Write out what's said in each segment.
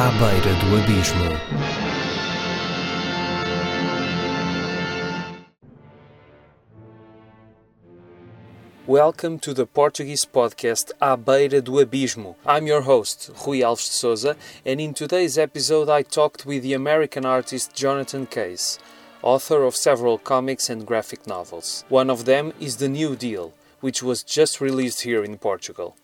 À beira do abismo. Welcome to the Portuguese podcast À Beira do Abismo. I'm your host, Rui Alves de Souza, and in today's episode I talked with the American artist Jonathan Case, author of several comics and graphic novels. One of them is The New Deal, which was just released here in Portugal.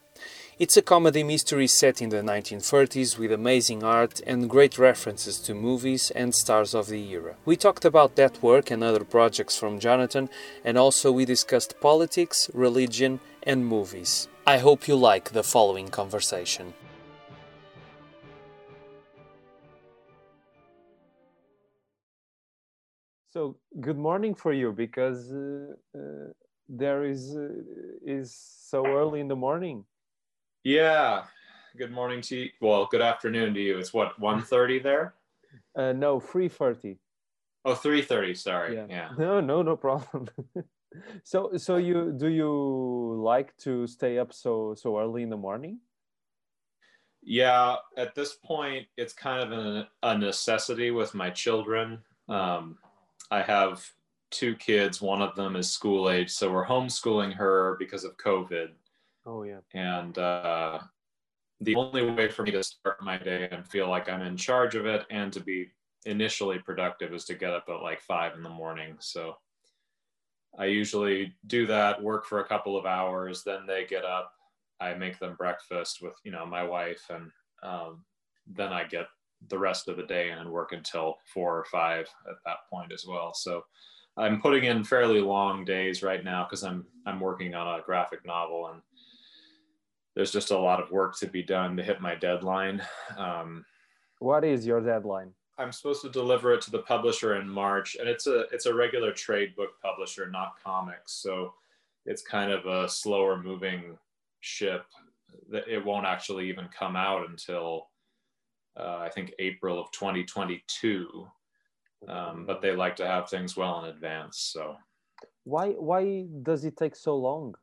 It's a comedy mystery set in the 1930s with amazing art and great references to movies and stars of the era. We talked about that work and other projects from Jonathan, and also we discussed politics, religion, and movies. I hope you like the following conversation. So, good morning for you because uh, uh, there is uh, is so early in the morning. Yeah. Good morning to you. Well, good afternoon to you. It's what 1.30 there? Uh, no, 3.30. Oh, 3.30, sorry. Yeah. yeah. No, no, no problem. so so you do you like to stay up so so early in the morning? Yeah, at this point it's kind of a, a necessity with my children. Um, I have two kids, one of them is school age, so we're homeschooling her because of COVID Oh yeah. And uh, the only way for me to start my day and feel like I'm in charge of it and to be initially productive is to get up at like five in the morning. So I usually do that, work for a couple of hours, then they get up. I make them breakfast with you know my wife, and um, then I get the rest of the day and work until four or five at that point as well. So I'm putting in fairly long days right now because I'm I'm working on a graphic novel and there's just a lot of work to be done to hit my deadline. Um, what is your deadline? I'm supposed to deliver it to the publisher in March, and it's a it's a regular trade book publisher, not comics. So it's kind of a slower moving ship. That it won't actually even come out until uh, I think April of 2022. Um, but they like to have things well in advance. So why why does it take so long?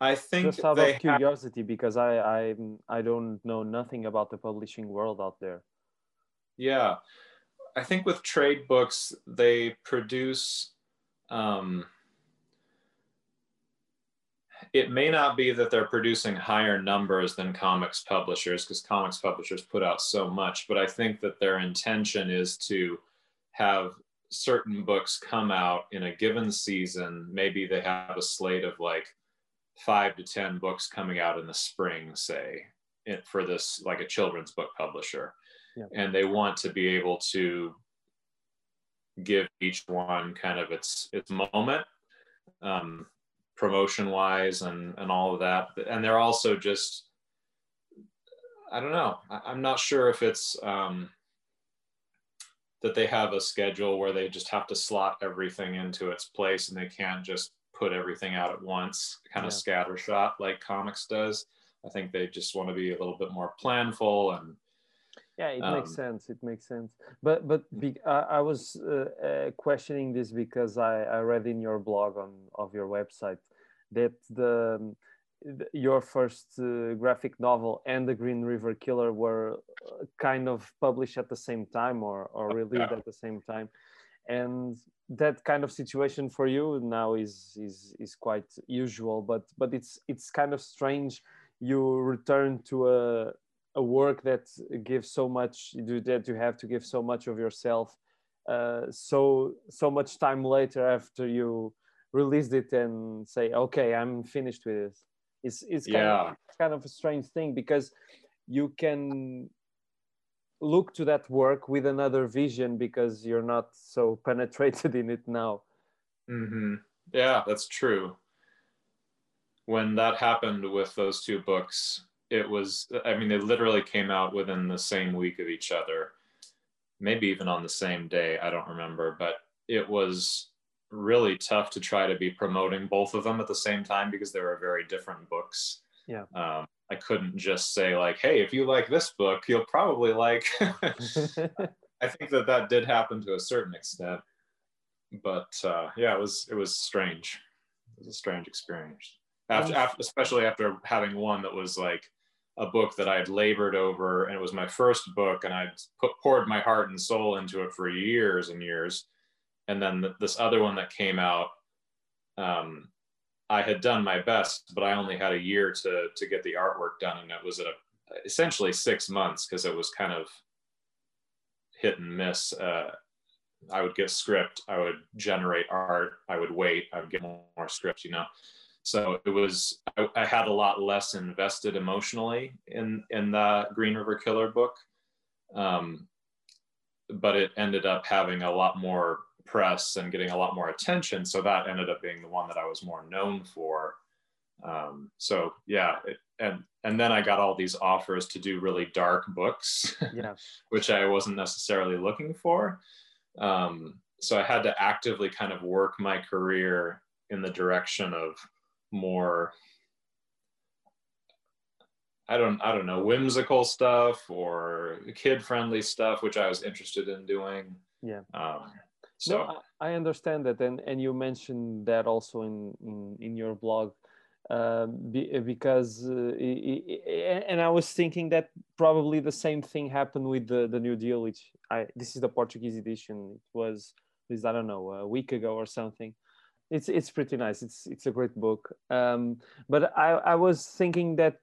I think just out of curiosity have... because I I I don't know nothing about the publishing world out there. Yeah, I think with trade books they produce. Um, it may not be that they're producing higher numbers than comics publishers because comics publishers put out so much, but I think that their intention is to have certain books come out in a given season. Maybe they have a slate of like five to 10 books coming out in the spring, say, for this, like a children's book publisher. Yeah. And they want to be able to give each one kind of its its moment um, promotion wise and and all of that and they're also just i don't know I, am not sure if it's um, that they have a schedule where they just have to slot everything into its place and they can't just put everything out at once, kind of yeah. scattershot like comics does. I think they just want to be a little bit more planful and. Yeah, it um, makes sense. It makes sense. But but be, I, I was uh, uh, questioning this because I, I read in your blog on of your website that the your first uh, graphic novel and the Green River Killer were uh, kind of published at the same time or, or released yeah. at the same time and that kind of situation for you now is is is quite usual but but it's it's kind of strange you return to a a work that gives so much that you have to give so much of yourself uh, so so much time later after you released it and say okay i'm finished with it it's it's kind, yeah. of, it's kind of a strange thing because you can look to that work with another vision because you're not so penetrated in it now. Mm-hmm. Yeah, that's true. When that happened with those two books, it was, I mean, they literally came out within the same week of each other, maybe even on the same day. I don't remember, but it was really tough to try to be promoting both of them at the same time because they were very different books. Yeah. Um, I couldn't just say like, "Hey, if you like this book, you'll probably like." I think that that did happen to a certain extent, but uh, yeah, it was it was strange. It was a strange experience. After, after, especially after having one that was like a book that I had labored over, and it was my first book, and I'd put, poured my heart and soul into it for years and years. And then th- this other one that came out, um, I had done my best, but I only had a year to to get the artwork done, and it was at a, essentially six months because it was kind of hit and miss. Uh, I would get script, I would generate art, I would wait, I would get more script, you know so it was I, I, had a lot less invested emotionally in in the green river killer book um, but it ended up having a lot more press and getting a lot more attention so that ended up being the one that i was more known for um, so yeah it, and and then i got all these offers to do really dark books yeah. which i wasn't necessarily looking for um, so i had to actively kind of work my career in the direction of more I don't I don't know whimsical stuff or kid friendly stuff, which I was interested in doing. Yeah. Um, so no, I understand that, and and you mentioned that also in in, in your blog, uh, be, because uh, and I was thinking that probably the same thing happened with the the New Deal, which I this is the Portuguese edition. It was, I don't know, a week ago or something it's it's pretty nice. It's it's a great book. Um, but I I was thinking that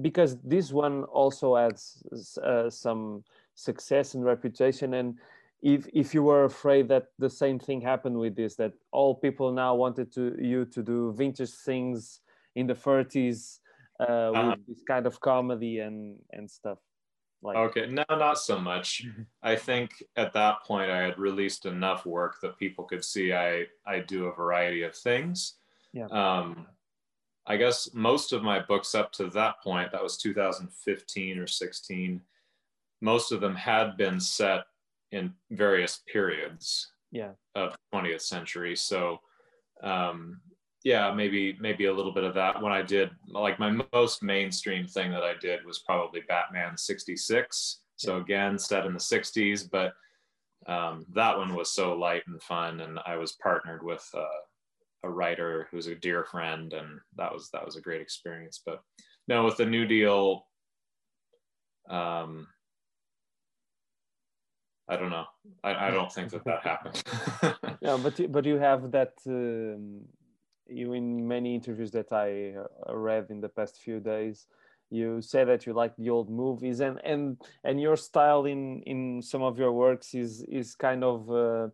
because this one also has uh, some success and reputation, and if if you were afraid that the same thing happened with this, that all people now wanted to you to do vintage things in the 30s uh, uh, with uh-huh. this kind of comedy and and stuff. Like, okay, no, not so much. I think at that point I had released enough work that people could see I I do a variety of things. Yeah. Um, I guess most of my books up to that point, that was 2015 or 16, most of them had been set in various periods yeah. of 20th century. So um, yeah maybe maybe a little bit of that when i did like my most mainstream thing that i did was probably batman 66 so again set in the 60s but um, that one was so light and fun and i was partnered with uh, a writer who's a dear friend and that was that was a great experience but no with the new deal um, I don't know. I, I don't think that that happened. yeah, but but you have that um, you in many interviews that I uh, read in the past few days, you say that you like the old movies and and and your style in in some of your works is is kind of uh,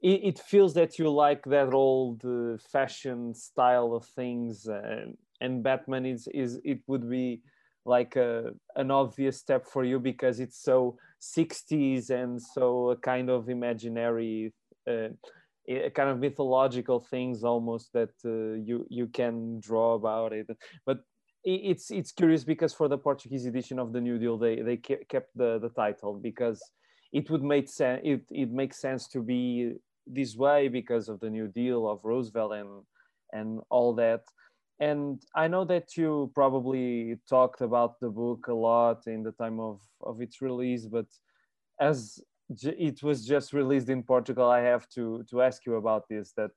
it, feels that you like that old uh, fashion style of things and and Batman is is it would be like a, an obvious step for you because it's so 60s and so a kind of imaginary uh, kind of mythological things almost that uh, you you can draw about it. But it's it's curious because for the portuguese edition of the new deal they they kept the the title because it would make sense it, it makes sense to be this way because of the new deal of roosevelt and and all that and i know that you probably talked about the book a lot in the time of of its release but as it was just released in Portugal, I have to to ask you about this. That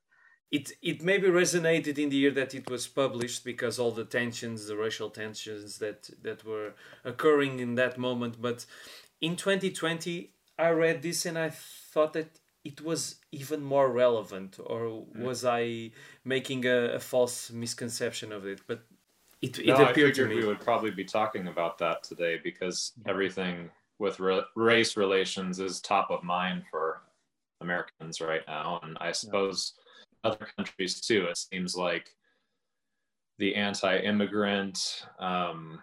it it maybe resonated in the year that it was published because all the tensions, the racial tensions that that were occurring in that moment. But in 2020, I read this and I thought that it was even more relevant, or mm. was I making a, a false misconception of it? But it, it no, appeared to me. We would probably be talking about that today because everything with re- race relations is top of mind for Americans right now, and I suppose yeah. other countries too. It seems like the anti-immigrant um,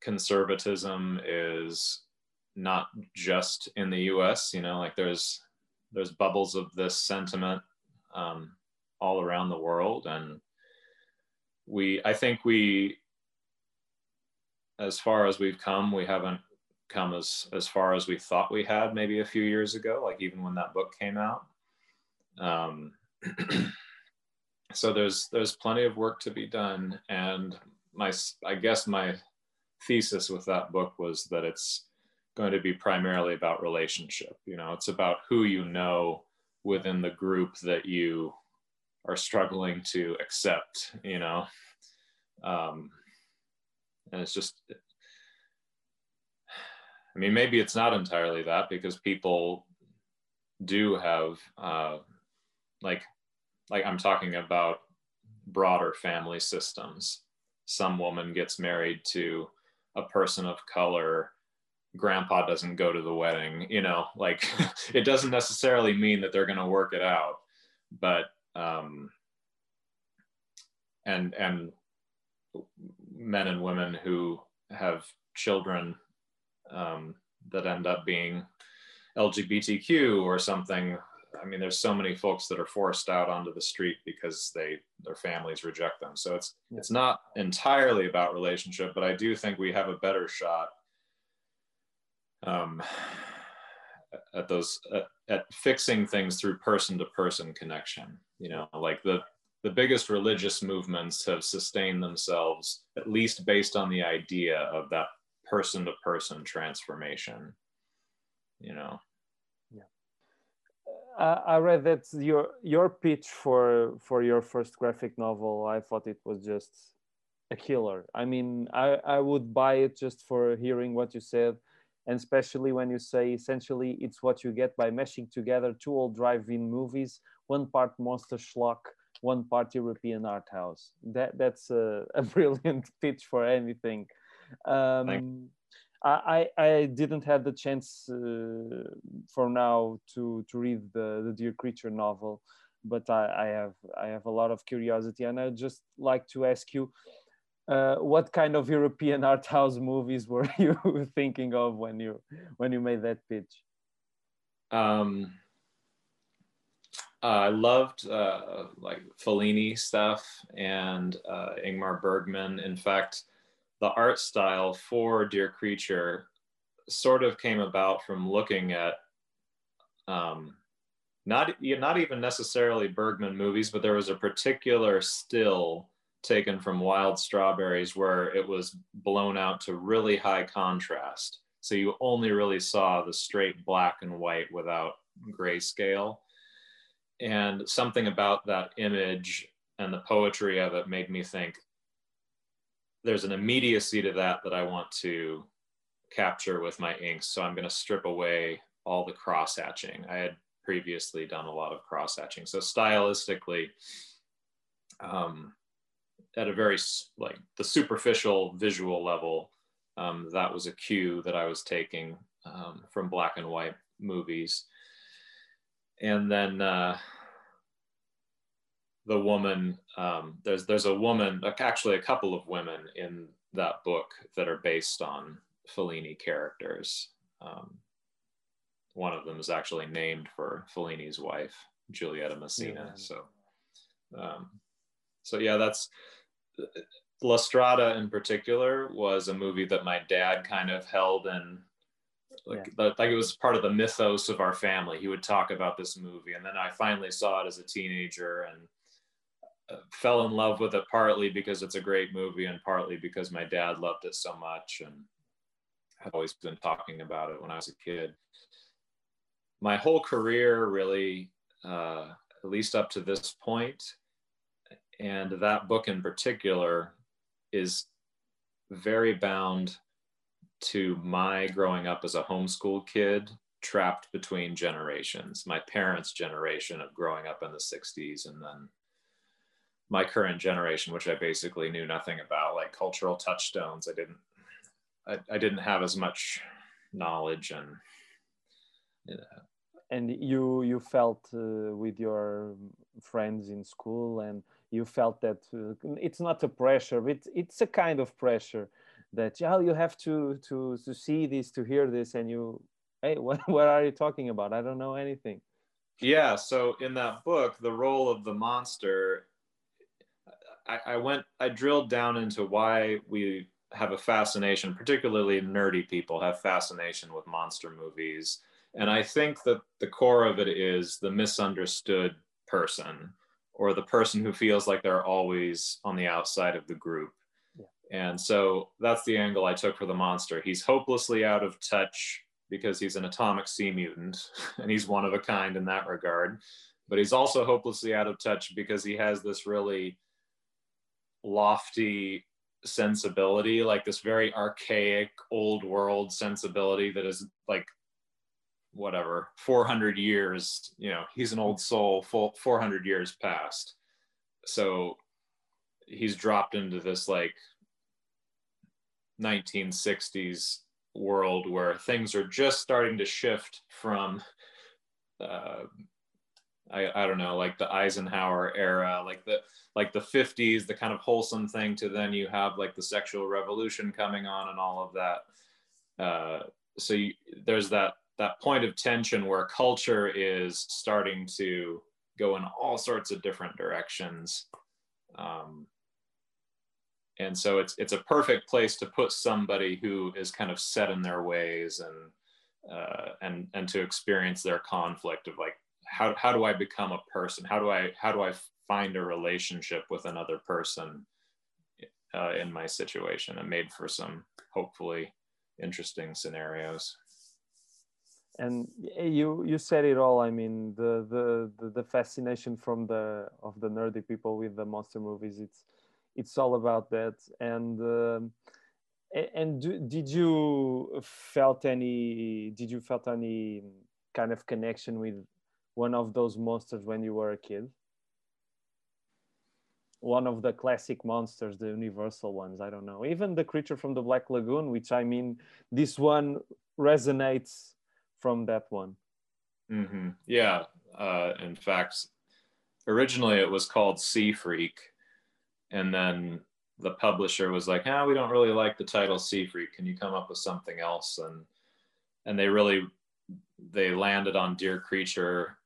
conservatism is not just in the U.S. You know, like there's there's bubbles of this sentiment um, all around the world, and we I think we as far as we've come, we haven't come as as far as we thought we had maybe a few years ago like even when that book came out. Um, so there's there's plenty of work to be done. And my i guess my thesis with that book was that it's going to be primarily about relationship you know it's about who you know within the group that you are struggling to accept you know um, and it's just I mean, maybe it's not entirely that because people do have, uh, like, like I'm talking about broader family systems. Some woman gets married to a person of color grandpa doesn't go to the wedding you know like it doesn't necessarily mean that they're going to work it out but um and and men and women who have children um, that end up being lgbtq or something i mean there's so many folks that are forced out onto the street because they their families reject them. So it's it's not entirely about relationship but i do think we have a better shot um, at those at, at fixing things through person to person connection you know like the the biggest religious movements have sustained themselves at least based on the idea of that person to person transformation you know? Yeah. Uh, i read that your your pitch for for your first graphic novel i thought it was just a killer. I mean i i would buy it just for hearing what you said and especially when you say essentially it's what you get by meshing together two old drive-in movies, one part monster schlock, one part European art house. That that's a, a brilliant pitch for anything. Um, I, I didn't have the chance uh, for now to to read the the Dear Creature novel, but I, I have I have a lot of curiosity, and I'd just like to ask you uh, what kind of European art house movies were you thinking of when you when you made that pitch? Um, uh, I loved uh, like Fellini stuff and uh, Ingmar Bergman. In fact, the art style for Dear Creature sort of came about from looking at um, not not even necessarily Bergman movies, but there was a particular still taken from wild strawberries where it was blown out to really high contrast. So you only really saw the straight black and white without grayscale. And something about that image and the poetry of it made me think there's an immediacy to that that I want to capture with my inks. So I'm going to strip away all the cross hatching. I had previously done a lot of cross hatching. So stylistically, um, at a very like the superficial visual level, um, that was a cue that I was taking um, from black and white movies. And then uh, the woman, um, there's there's a woman, actually a couple of women in that book that are based on Fellini characters. Um, one of them is actually named for Fellini's wife, Giulietta Masina. Yeah. So, um, so yeah, that's La Strada in particular was a movie that my dad kind of held in like yeah. like it was part of the mythos of our family. He would talk about this movie, and then I finally saw it as a teenager and uh, fell in love with it partly because it's a great movie and partly because my dad loved it so much and had always been talking about it when I was a kid. My whole career, really, uh, at least up to this point, and that book in particular is very bound to my growing up as a homeschool kid trapped between generations my parents generation of growing up in the 60s and then my current generation which i basically knew nothing about like cultural touchstones i didn't i, I didn't have as much knowledge and you know. and you you felt uh, with your friends in school and you felt that uh, it's not a pressure it's it's a kind of pressure that yeah you have to to to see this to hear this and you hey what, what are you talking about? I don't know anything. Yeah so in that book the role of the monster I, I went i drilled down into why we have a fascination particularly nerdy people have fascination with monster movies. And i think that the core of it is the misunderstood person or the person who feels like they're always on the outside of the group. Yeah. And so that's the angle I took for the monster. He's hopelessly out of touch because he's an atomic sea mutant and he's one of a kind in that regard. But he's also hopelessly out of touch because he has this really lofty sensibility, like this very archaic, old world sensibility that is like whatever 400 years. You know, he's an old soul, full 400 years past. So he's dropped into this like 1960s world where things are just starting to shift from uh, I, I don't know like the eisenhower era like the like the 50s the kind of wholesome thing to then you have like the sexual revolution coming on and all of that uh, so you, there's that that point of tension where culture is starting to go in all sorts of different directions um, and so it's it's a perfect place to put somebody who is kind of set in their ways and uh, and and to experience their conflict of like how how do I become a person? How do I how do I find a relationship with another person uh, in my situation? And made for some hopefully interesting scenarios. And you you said it all. I mean the the the, the fascination from the of the nerdy people with the monster movies. It's it's all about that and um, and do, did you felt any did you felt any kind of connection with one of those monsters when you were a kid one of the classic monsters the universal ones i don't know even the creature from the black lagoon which i mean this one resonates from that one mm-hmm. yeah uh, in fact originally it was called sea freak and then the publisher was like, "Ah, we don't really like the title Sea Freak. Can you come up with something else?" And and they really they landed on Dear Creature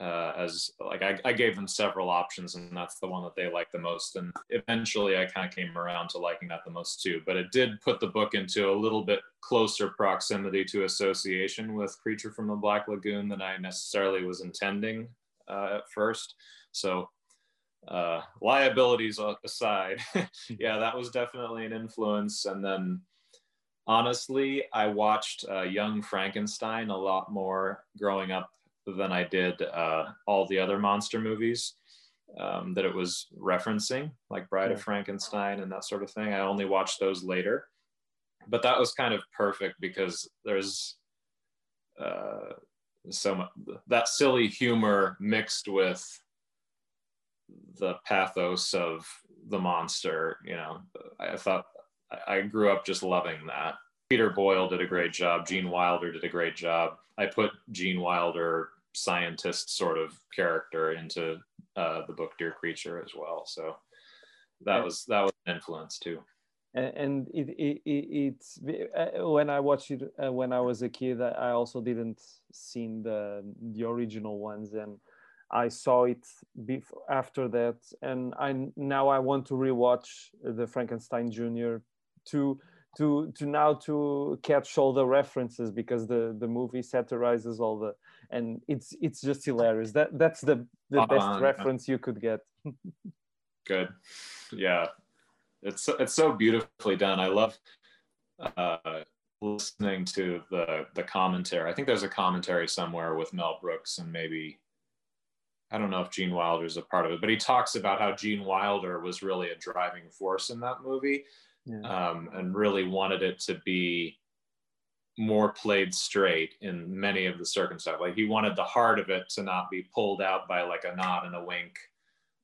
uh, as like I, I gave them several options, and that's the one that they liked the most. And eventually, I kind of came around to liking that the most too. But it did put the book into a little bit closer proximity to association with Creature from the Black Lagoon than I necessarily was intending uh, at first. So uh, liabilities aside, yeah, that was definitely an influence. And then honestly, I watched uh, Young Frankenstein a lot more growing up than I did uh, all the other monster movies um, that it was referencing, like Bride yeah. of Frankenstein and that sort of thing. I only watched those later. But that was kind of perfect because there's uh, so much that silly humor mixed with the pathos of the monster. You know, I thought I grew up just loving that. Peter Boyle did a great job. Gene Wilder did a great job. I put Gene Wilder scientist sort of character into uh, the book Dear Creature as well. So that was that was an influence too. And it, it, it it's uh, when I watched it uh, when I was a kid, I also didn't seen the the original ones and I saw it before, after that, and I now I want to rewatch the Frankenstein Junior to to to now to catch all the references because the the movie satirizes all the and it's it's just hilarious. That that's the the best reference you could get. Good, yeah, it's it's so beautifully done. I love. Uh, listening to the the commentary. I think there's a commentary somewhere with Mel Brooks and maybe I don't know if Gene Wilder is a part of it, but he talks about how Gene Wilder was really a driving force in that movie yeah. um, and really wanted it to be more played straight in many of the circumstances. Like he wanted the heart of it to not be pulled out by like a nod and a wink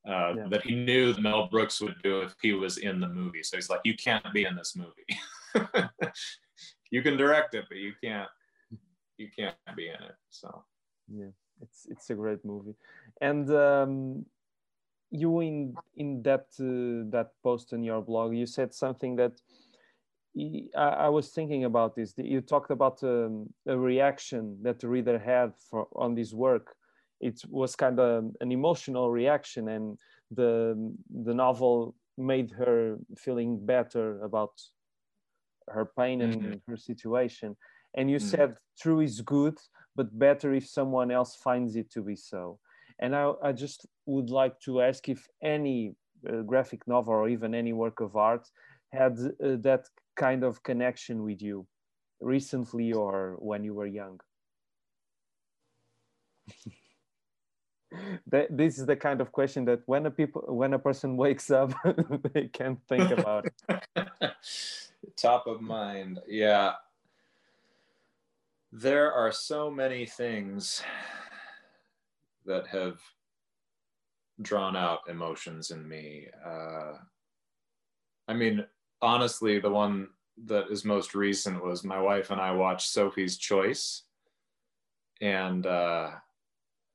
uh, yeah. that he knew Mel Brooks would do if he was in the movie. So he's like, you can't be in this movie. you can direct it, but you can't, you can't be in it. So, yeah it's it's a great movie and um, you in in that uh, that post in your blog you said something that I, I was thinking about this you talked about um, a reaction that the reader had for on this work it was kind of an emotional reaction and the the novel made her feeling better about her pain and mm-hmm. her situation and you mm-hmm. said true is good but better if someone else finds it to be so. And I, I just would like to ask if any uh, graphic novel or even any work of art had uh, that kind of connection with you recently or when you were young. that, this is the kind of question that when a people when a person wakes up they can't think about. Top of mind. Yeah. There are so many things that have drawn out emotions in me. Uh, i mean honestly the one that is most recent was my wife and i watched sophie's choice. And uh,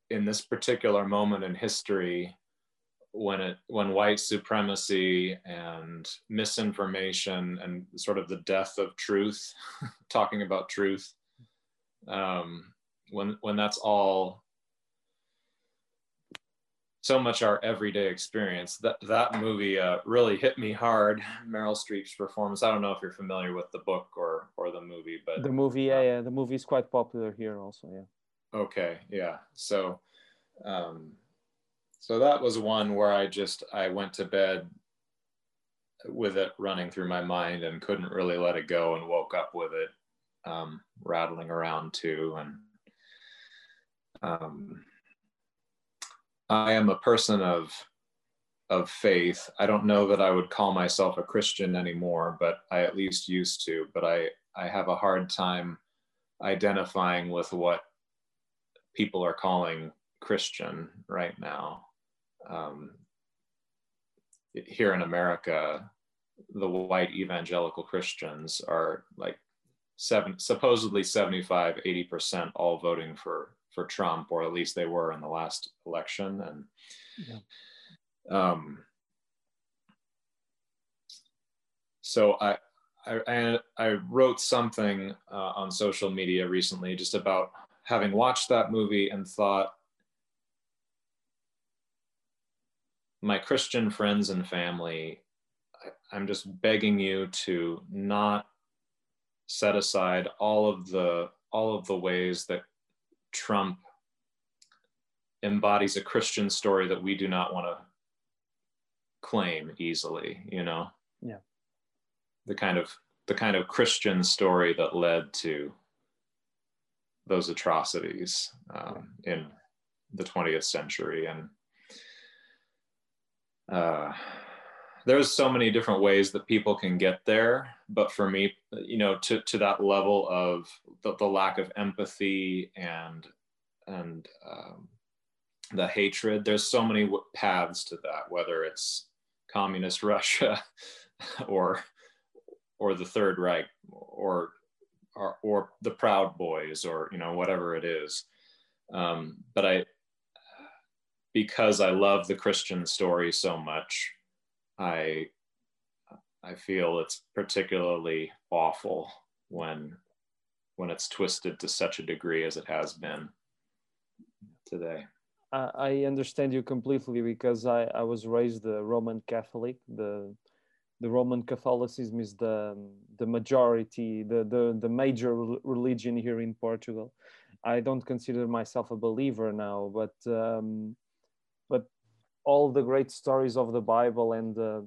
in this particular moment in history when it when white supremacy and misinformation and sort of the death of truth talking about truth um, when when that's all so much our everyday experience. That that movie uh, really hit me hard. Meryl streep's performance. I don't know if you're familiar with the book or or the movie but the movie yeah, yeah. The movie is quite popular here also yeah. Okay yeah. So um, so that was one where I just I went to bed with it running through my mind and couldn't really let it go and woke up with it um, rattling around too and um, I am a person of of faith. I don't know that I would call myself a Christian anymore, but I at least used to. But I I have a hard time identifying with what people are calling Christian right now. Um, here in America, the white evangelical Christians are like seven, supposedly 75, 80% all voting for, for Trump, or at least they were in the last election. And yeah. um, so I, I, I wrote something uh, on social media recently just about having watched that movie and thought my Christian friends and family, I, I'm just begging you to not set aside all of the all of the ways that Trump embodies a Christian story that we do not want to claim easily, you know? Yeah. The kind of the kind of Christian story that led to those atrocities um, in the 20th century and uh, there's so many different ways that people can get there but for me you know to, to that level of the, the lack of empathy and and um, the hatred there's so many paths to that whether it's communist russia or or the third reich or or, or the proud boys or you know whatever it is. Um, but i because I love the Christian story so much, I I feel it's particularly awful when when it's twisted to such a degree as it has been today. I understand you completely because I, I was raised a Roman Catholic. The the Roman Catholicism is the the majority, the the, the major religion here in Portugal. I don't consider myself a believer now, but um, all the great stories of the Bible and uh,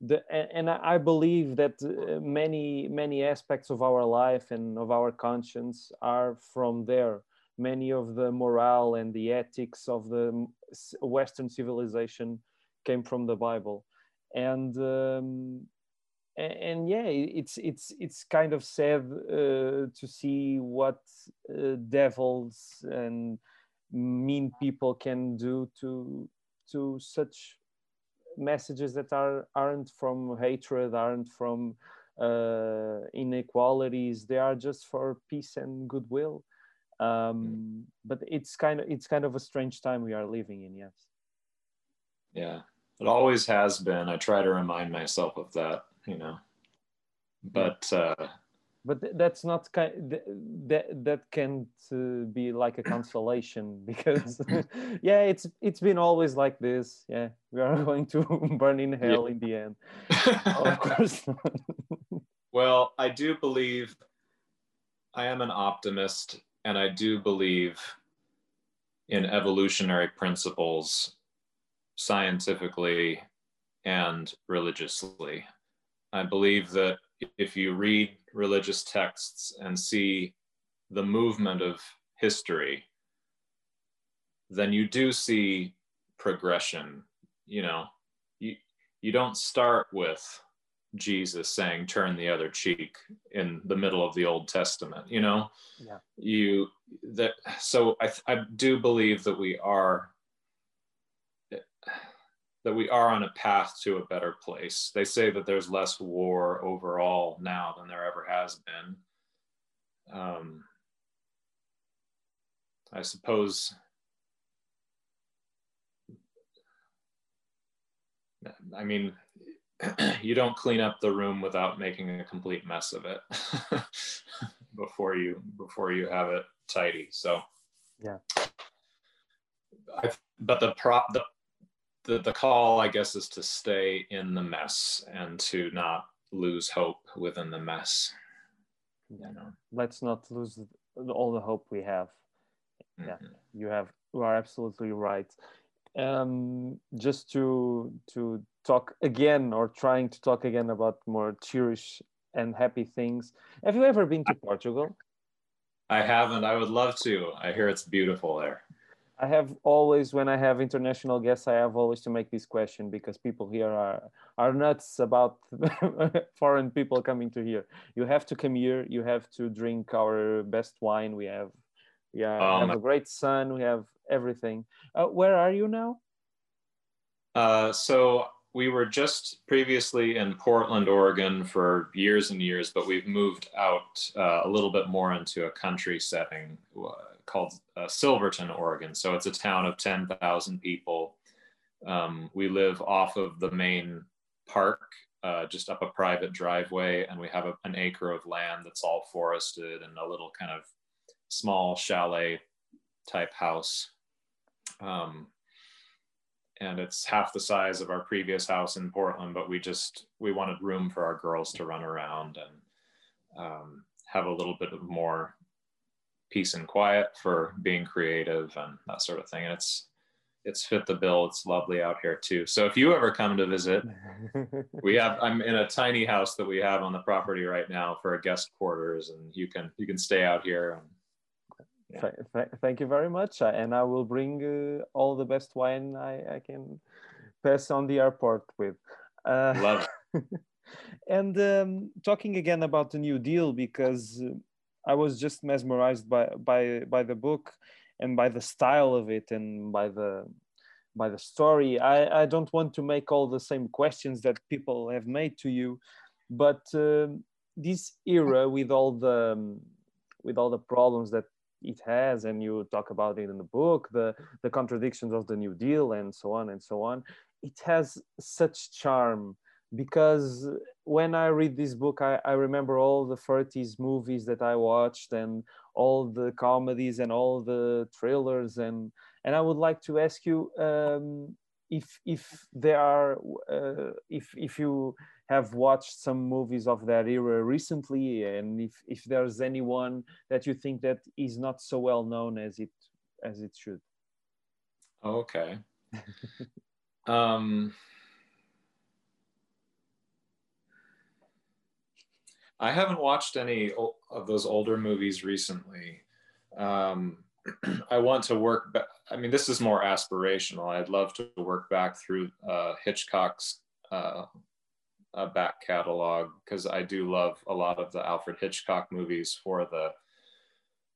the and I believe that uh, many many aspects of our life and of our conscience are from there. Many of the morale and the ethics of the Western civilization came from the Bible, and um, and yeah, it's it's it's kind of sad uh, to see what uh, devils and mean people can do to to such messages that are aren't from hatred aren't from uh, inequalities. They are just for peace and goodwill. Um, but it's kind of it's kind of a strange time we are living in yes. Yeah. It always has been. I try to remind myself of that you know. But uh, but that's not kind that that can't uh, be like a consolation because yeah it's it's been always like this. Yeah we are going to burn in hell yeah. in the end. Of course well i do believe i am an optimist and i do believe in evolutionary principles scientifically and religiously. I believe that if you read religious texts and see the movement of history, then you do see progression. You know, you you don't start with Jesus saying turn the other cheek in the middle of the Old Testament, you know? Yeah. You that so I I do believe that we are that we are on a path to a better place. They say that there's less war overall now than there ever has been. Um, I suppose I mean, you don't clean up the room without making a complete mess of it before you before you have it tidy. So yeah. I, but the prop the, the the call, I guess, is to stay in the mess and to not lose hope within the mess. You know, let's not lose all the hope we have. Yeah, mm-hmm. you have you are absolutely right um, just to to talk again or trying to talk again about more cheerish and happy things. Have you ever been to Portugal? I haven't. I would love to. I hear it's beautiful there. I have always, when I have international guests, I have always to make this question because people here are are nuts about foreign people coming to here. You have to come here. You have to drink our best wine. We have, we um, have a great sun. We have everything. Uh, where are you now? Uh, so we were just previously in Portland, Oregon for years and years, but we've moved out uh, a little bit more into a country setting uh, called uh, Silverton, Oregon. So it's a town of 10,000 people. Um, we live off of the main park, uh, just up a private driveway, and we have a, an acre of land that's all forested and a little kind of small chalet type house um, and it's half the size of our previous house in Portland, but we just we wanted room for our girls to run around and um, have a little bit of more peace and quiet for being creative and that sort of thing. And it's it's fit the bill. It's lovely out here too. So if you ever come to visit, we have I'm in a tiny house that we have on the property right now for a guest quarters, and you can you can stay out here and yeah. Th thank you very much. And I will bring uh, all the best wine I, I, can pass on the airport with. Uh, Love and um, talking again about the New Deal, because I was just mesmerized by, by, by the book and by the style of it and by the by the story. I, I don't want to make all the same questions that people have made to you, but uh, this era with all the um, with all the problems that it has and you talk about it in the book the the contradictions of the new deal and so on and so on it has such charm because when i read this book i, I remember all the 30s movies that i watched and all the comedies and all the trailers and and i would like to ask you um, if if there are uh, if if you have watched some movies of that era recently and if if there's anyone that you think that is not so well known as it as it should. Okay. Um i haven't watched any of those older movies recently um I want to work. Ba- I mean, this is more aspirational. I'd love to work back through uh, Hitchcock's uh, uh, back catalog because I do love a lot of the Alfred Hitchcock movies for the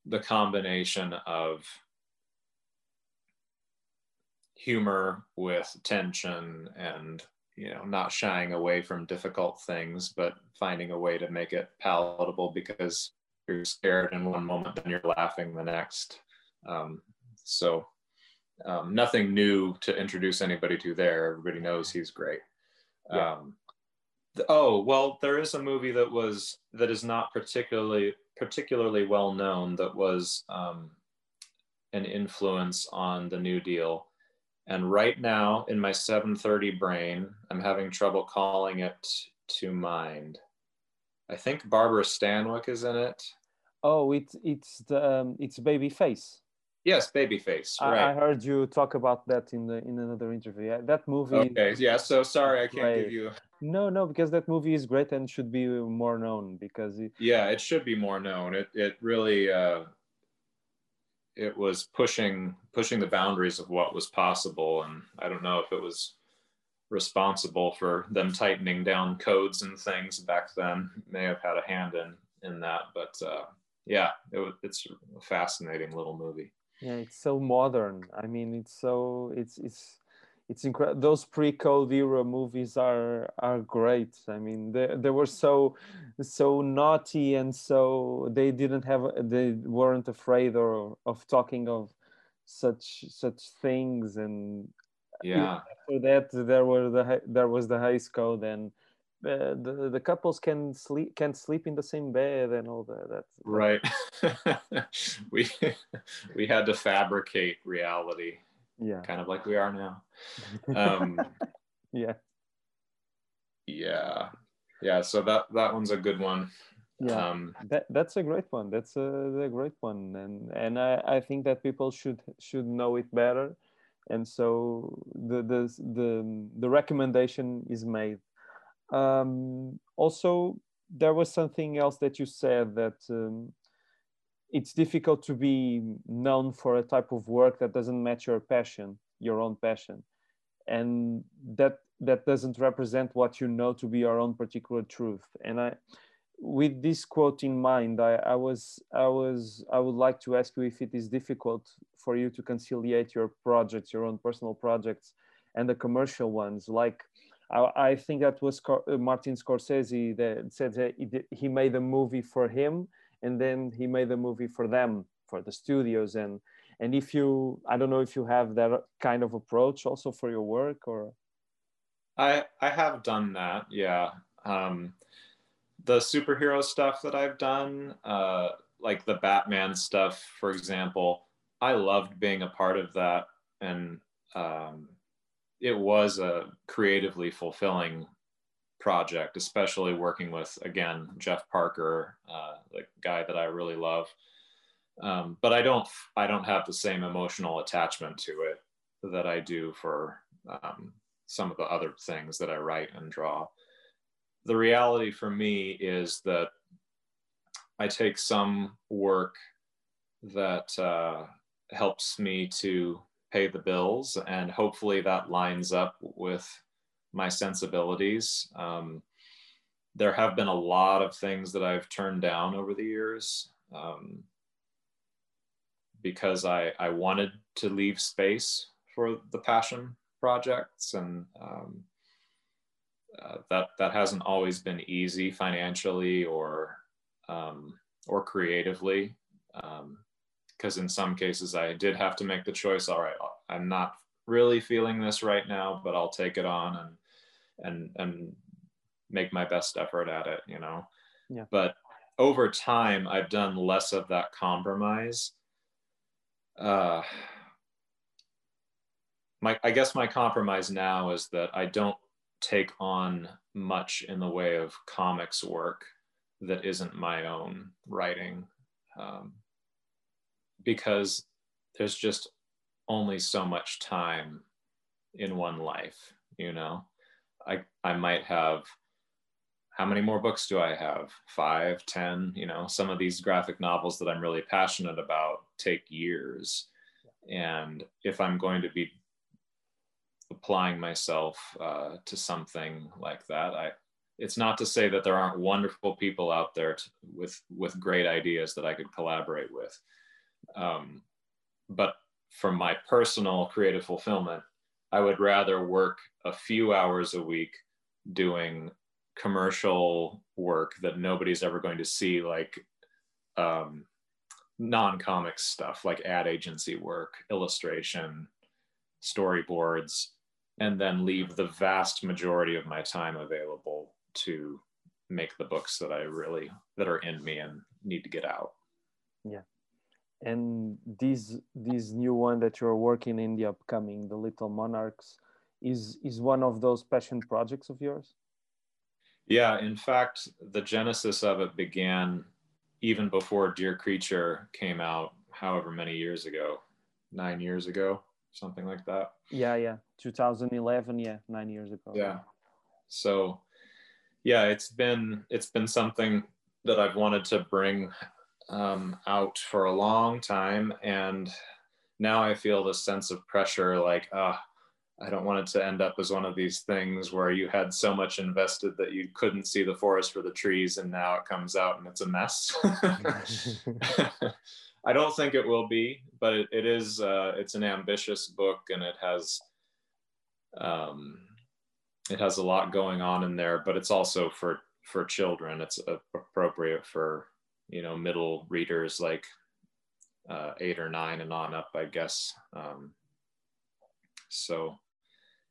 the combination of humor with tension and you know not shying away from difficult things but finding a way to make it palatable because you're scared in one moment and you're laughing the next um, so um, nothing new to introduce anybody to there. Everybody knows he's great. Yeah. Um, the, oh well, there is a movie that was that is not particularly particularly well known that was um, an influence on the New Deal. And right now, in my 7:30 brain, I'm having trouble calling it to mind. I think Barbara Stanwyck is in it. Oh, it's it's the um, it's Babyface. Yes, Babyface. Right. I, I, heard you talk about that in the in another interview. Yeah, that movie. Okay. Yeah. So sorry, I can't great. give you. No, no, because that movie is great and should be more known because. It... Yeah, it should be more known. It it really. Uh, it was pushing pushing the boundaries of what was possible. And i don't know if it was responsible for them tightening down codes and things back then. May have had a hand in in that but uh, yeah it, it's a fascinating little movie. Yeah it's so modern. I mean it's so it's it's it's incredible those pre-Code era movies are are great. I mean they, they were so so naughty and so they didn't have they weren't afraid or of talking of such such things. And yeah. after that there were the there was the Hays Code and uh, the the couples can sleep can sleep in the same bed and all that that's right. We we had to fabricate reality yeah. kind of like we are now. Um yeah. Yeah. Yeah so that that one's a good one. Yeah. Um that that's a great one. That's a, a great one. And and i i think that people should should know it better. And so the the the, the recommendation is made. Um also there was something else that you said that um, it's difficult to be known for a type of work that doesn't match your passion your own passion. And that that doesn't represent what you know to be your own particular truth. And i with this quote in mind I, I was i was i would like to ask you if it is difficult for you to conciliate your projects your own personal projects and the commercial ones. Like I, think that was Martin Scorsese that said that he made a movie for him and then he made a movie for them for the studios. And and if you i don't know if you have that kind of approach also for your work or? I i have done that yeah. Um the superhero stuff that i've done uh like the batman stuff for example i loved being a part of that. And um it was a creatively fulfilling project, especially working with again Jeff Parker, uh, the guy that I really love. Um, but I don't I don't have the same emotional attachment to it that I do for um, some of the other things that I write and draw. The reality for me is that I take some work that uh, helps me to pay the bills, and hopefully that lines up with my sensibilities. Um, there have been a lot of things that I've turned down over the years um, because I, I wanted to leave space for the passion projects and um, uh, that that hasn't always been easy financially or um, or creatively because um, in some cases I did have to make the choice all right I'm not really feeling this right now but I'll take it on and and and make my best effort at it you know? Yeah. but over time i've done less of that compromise. Uh my i guess my compromise now is that i don't take on much in the way of comics work that isn't my own writing um, because there's just only so much time in one life you know I, I might have how many more books do I have? Five, ten, you know, some of these graphic novels that I'm really passionate about take years. And if I'm going to be applying myself uh, to something like that, I, it's not to say that there aren't wonderful people out there to, with, with great ideas that I could collaborate with. Um, but for my personal creative fulfillment, I would rather work a few hours a week doing commercial work that nobody's ever going to see, like um, non comics stuff, like ad agency work, illustration, storyboards, and then leave the vast majority of my time available to make the books that I really that are in me and need to get out. Yeah and this this new one that you're working in the upcoming the little monarchs is is one of those passion projects of yours? Yeah in fact the genesis of it began even before dear creature came out however many years ago nine years ago something like that. Yeah yeah 2011 yeah nine years ago. Yeah. So yeah it's been it's been something that i've wanted to bring um, out for a long time, and now I feel this sense of pressure, like ah. I don't want it to end up as one of these things where you had so much invested that you couldn't see the forest for the trees and now it comes out and it's a mess. I don't think it will be, but it, it is, uh, it's an ambitious book and it has, um, it has a lot going on in there, but it's also for, for children. It's appropriate for, you know, middle readers like uh, eight or nine and on up, I guess. Um, so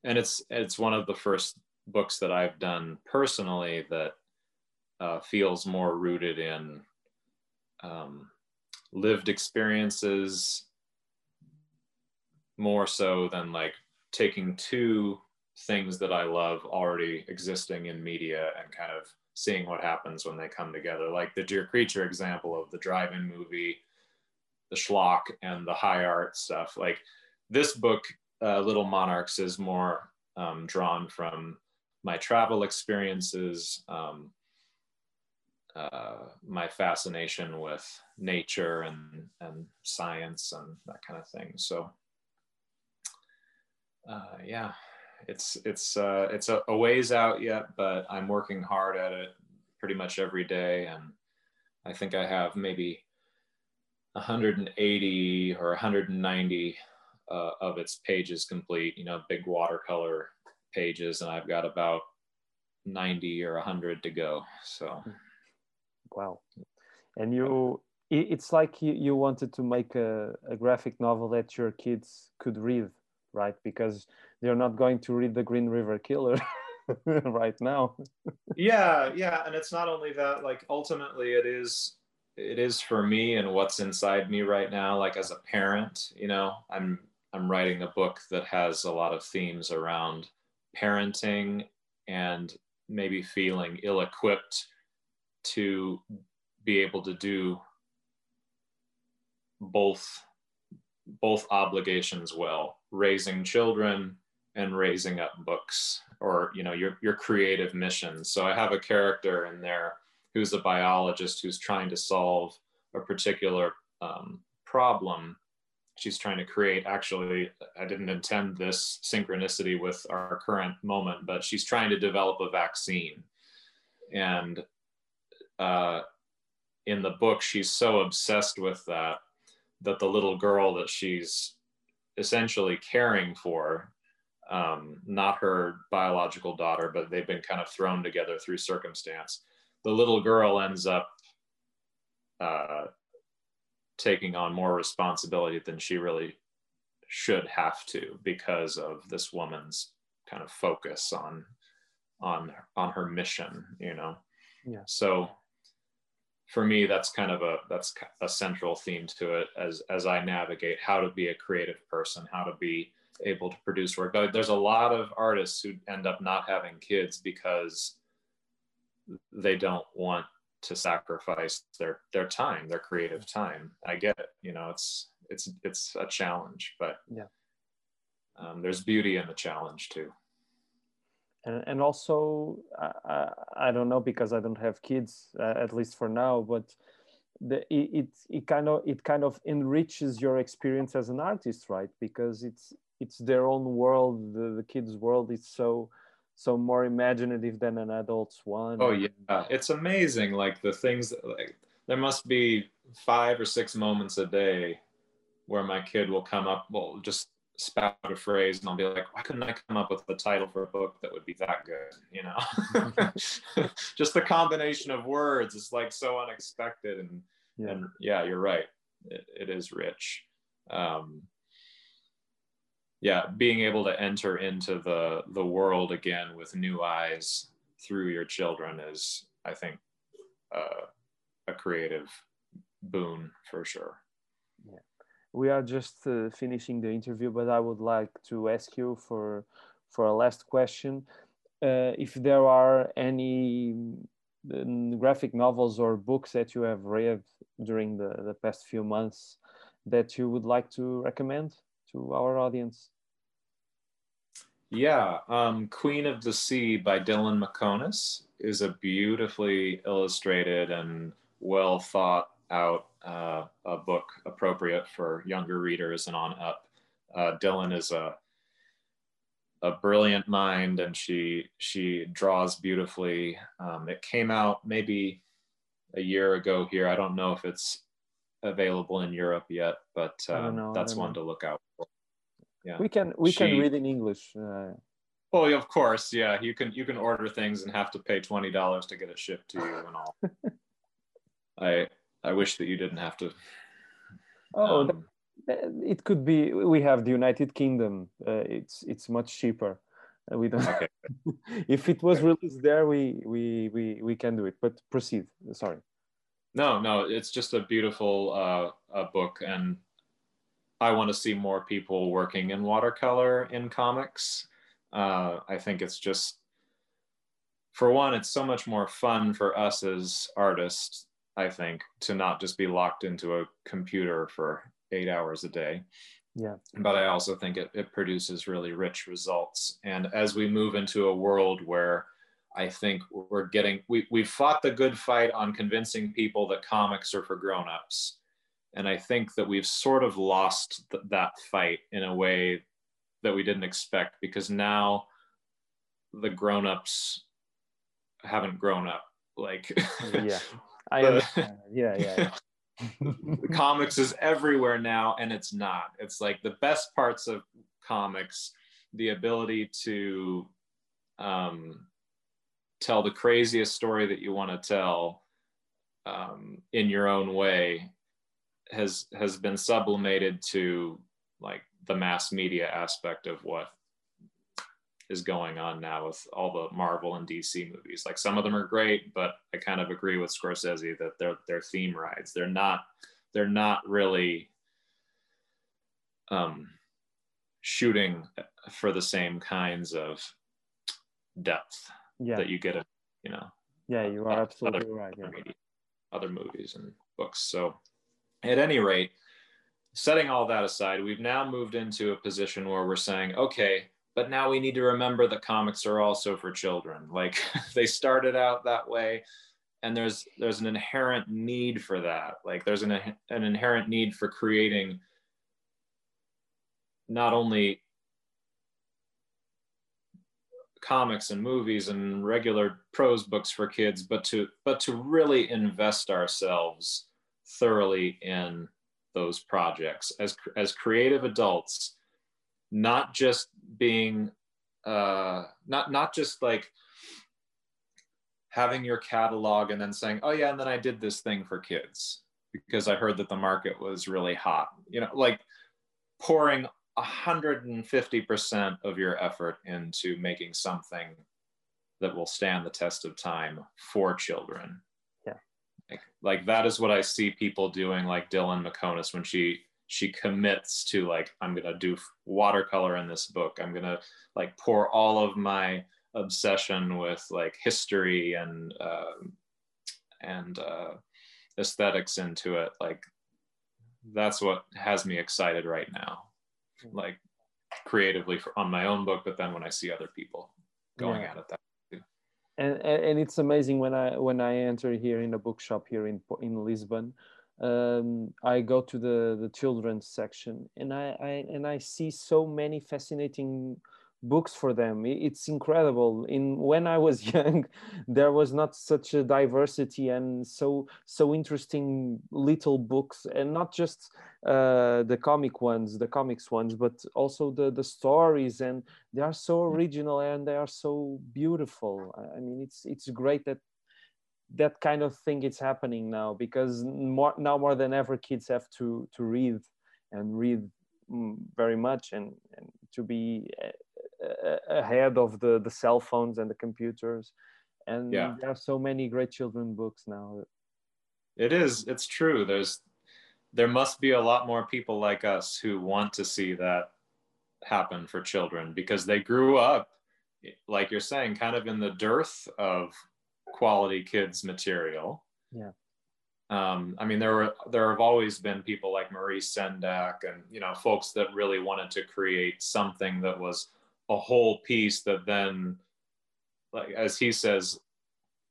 and it's it's one of the first books that I've done personally that uh, feels more rooted in um, lived experiences more so than like taking two things that I love already existing in media and kind of seeing what happens when they come together. Like the Dear Creature example of the drive-in movie, the schlock and the high art stuff. Like this book uh, Little Monarchs is more um, drawn from my travel experiences, um, uh, my fascination with nature and, and science and that kind of thing. So, uh, yeah, it's it's uh, it's a, a ways out yet, but I'm working hard at it pretty much every day, and I think I have maybe 180 or 190 uh, of its pages complete, you know, big watercolor pages, and I've got about 90 or 100 to go. So, wow. And you, it's like you, you wanted to make a, a graphic novel that your kids could read, right? Because they're not going to read The Green River Killer. right now yeah yeah and it's not only that like ultimately it is it is for me and what's inside me right now like as a parent you know i'm I'm writing a book that has a lot of themes around parenting and maybe feeling ill equipped to be able to do both both obligations well raising children and raising up books or you know your your creative mission. So i have a character in there who's a biologist who's trying to solve a particular um, problem. She's trying to create actually i didn't intend this synchronicity with our current moment but she's trying to develop a vaccine. And uh, in the book she's so obsessed with that that the little girl that she's essentially caring for um, not her biological daughter but they've been kind of thrown together through circumstance. The little girl ends up uh, taking on more responsibility than she really should have to because of this woman's kind of focus on on on her mission you know? Yeah. So for me that's kind of a that's a central theme to it as as i navigate how to be a creative person how to be able to produce work. There's a lot of artists who end up not having kids because they don't want to sacrifice their their time their creative time. I get it you know it's it's it's a challenge but yeah. Um, there's beauty in the challenge too. And, and also I, I don't know because i don't have kids uh, at least for now but the it, it it kind of it kind of enriches your experience as an artist right? Because it's it's their own world the, the kids world is so so more imaginative than an adult's one. Oh yeah, it's amazing. Like the things that, like there must be five or six moments a day where my kid will come up, well, just spout a phrase, and I'll be like, why couldn't I come up with a title for a book that would be that good? You know, just the combination of words is like so unexpected, and yeah, and yeah you're right. It, it is rich. Um, yeah being able to enter into the the world again with new eyes through your children is i think uh, a creative boon for sure. Yeah. We are just uh, finishing the interview but i would like to ask you for for a last question. Uh, if there are any mm, graphic novels or books that you have read during the, the past few months that you would like to recommend to our audience? Yeah, um, Queen of the Sea by Dylan Meconis is a beautifully illustrated and well thought out uh, a book appropriate for younger readers and on up. Uh, Dylan is a a brilliant mind, and she she draws beautifully. Um, it came out maybe a year ago here. I don't know if it's available in Europe yet, but um, that's one know. to look out for. Yeah, we can we she, can read in English. Uh, Oh, of course, yeah. You can you can order things and have to pay twenty dollars to get it shipped to you and all. I I wish that you didn't have to. Oh, um, it could be. We have the United Kingdom. Uh, it's it's much cheaper. Uh, we don't. Okay. if it was released there, we we we we can do it. But proceed. Sorry. No, no. It's just a beautiful uh, book, and I want to see more people working in watercolor in comics uh, I think it's just, for one, it's so much more fun for us as artists, I think, to not just be locked into a computer for eight hours a day. Yeah. But I also think it, it produces really rich results. And as we move into a world where I think we're getting, we, we fought the good fight on convincing people that comics are for grown-ups. And I think that we've sort of lost th- that fight in a way that we didn't expect because now the grown-ups haven't grown up like yeah. I the, yeah yeah, yeah. comics is everywhere now and it's not. It's like the best parts of comics the ability to um, tell the craziest story that you want to tell um, in your own way has has been sublimated to like the mass media aspect of what is going on now with all the Marvel and DC movies. Like some of them are great, but I kind of agree with Scorsese that they're they're theme rides. They're not they're not really um, shooting for the same kinds of depth yeah. that you get in, you know. Yeah, you are absolutely other, right. Yeah. Other movies and books. So, at any rate, setting all that aside, we've now moved into a position where we're saying, okay, but now we need to remember that comics are also for children. Like they started out that way, and there's there's an inherent need for that. Like there's an an inherent need for creating not only comics and movies and regular prose books for kids, but to but to really invest ourselves thoroughly in those projects. As as creative adults not just being uh not not just like having your catalog and then saying oh yeah and then i did this thing for kids because i heard that the market was really hot. You know like pouring 150% of your effort into making something that will stand the test of time for children like, that is what I see people doing, like Dylan Meconis when she she commits to like I'm gonna do watercolor in this book. I'm gonna like pour all of my obsession with like history and uh, and uh, aesthetics into it. Like that's what has me excited right now, like creatively for, on my own book. But then when I see other people going yeah. at it that and, and it's amazing when I when I enter here in a bookshop here in in Lisbon, um, I go to the the children's section and I, I and I see so many fascinating books for them. It's incredible. In when i was young there was not such a diversity and so so interesting little books and not just uh, the comic ones the comics ones but also the the stories and they are so original and they are so beautiful. I mean it's it's great that that kind of thing is happening now because more now more than ever kids have to to read and read mm, very much and, and to be ahead of the the cell phones and the computers. And yeah. there are so many great children books now. It is it's true. There's there must be a lot more people like us who want to see that happen for children because they grew up like you're saying kind of in the dearth of quality kids material. Yeah. Um, I mean, there were there have always been people like Maurice Sendak and you know folks that really wanted to create something that was a whole piece that then like as he says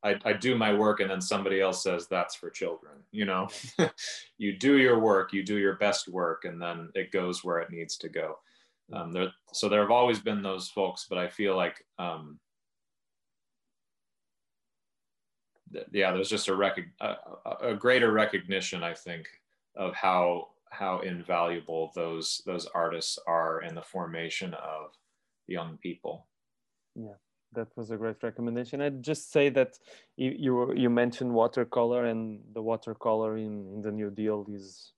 I, I do my work and then somebody else says that's for children you know? You do your work you do your best work and then it goes where it needs to go. Um, there, so there have always been those folks but i feel like um, th- yeah there's just a, rec- a, a greater recognition i think of how how invaluable those those artists are in the formation of young people. Yeah that was a great recommendation. I'd just say that you you, you mentioned watercolor, and the watercolor in, in the New Deal is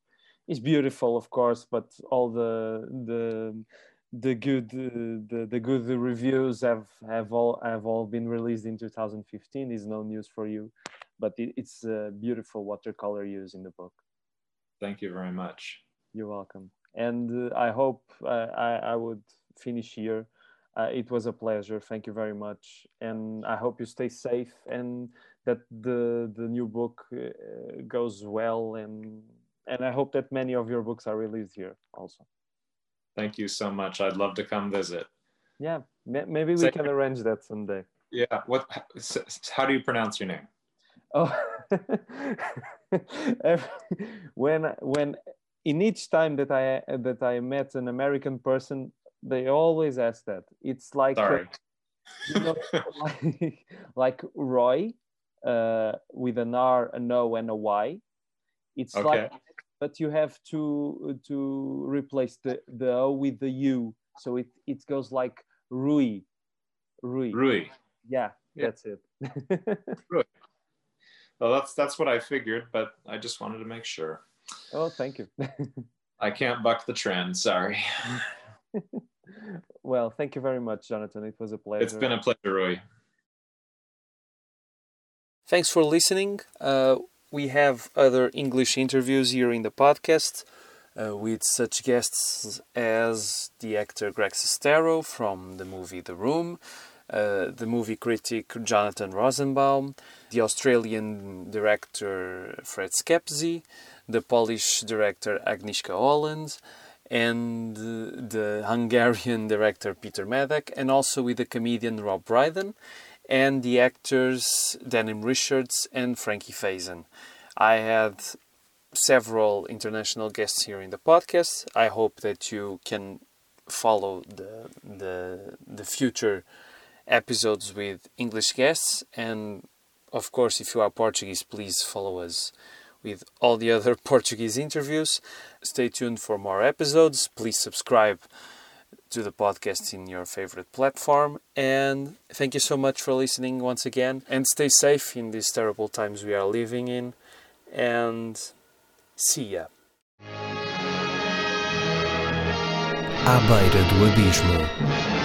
is beautiful, of course, but all the the the good the, the good reviews have have all have all been released in 2015 is no news for you but it, it's a beautiful watercolor use in the book. Thank you very much. You're welcome. And uh, i hope uh, i i would finish here uh, it was a pleasure. Thank you very much, and I hope you stay safe and that the the new book uh, goes well, and and I hope that many of your books are released here also. Thank you so much. I'd love to come visit. Yeah, maybe we can arrange that someday. Yeah. What? How do you pronounce your name? Oh, when when in each time that I that I met an American person, they always ask that. It's like Sorry. you know, like, like Roy uh, with an R, an O, and a Y. It's okay. like, but you have to to replace the the O with the U, so it it goes like Rui, Rui. Rui. Yeah, yeah. that's it. Rui. Well, that's that's what I figured, but I just wanted to make sure. Oh, thank you. I can't buck the trend. Sorry. well, thank you very much, Jonathan. It was a pleasure. It's been a pleasure, Roy. Thanks for listening. Uh, we have other English interviews here in the podcast uh, with such guests as the actor Greg Sestero from the movie The Room, uh, the movie critic Jonathan Rosenbaum, the Australian director Fred Schepisi, the Polish director Agnieszka Holland, and the Hungarian director Peter Medak, and also with the comedian Rob Brydon and the actors Denim Richards and Frankie Faison. I had several international guests here in the podcast. I hope that you can follow the the the future episodes with English guests and of course if you are Portuguese please follow us with all the other Portuguese interviews. Stay tuned for more episodes. Please subscribe to the podcast in your favorite platform. And thank you so much for listening once again. And stay safe in these terrible times we are living in. And see ya. À beira do abismo.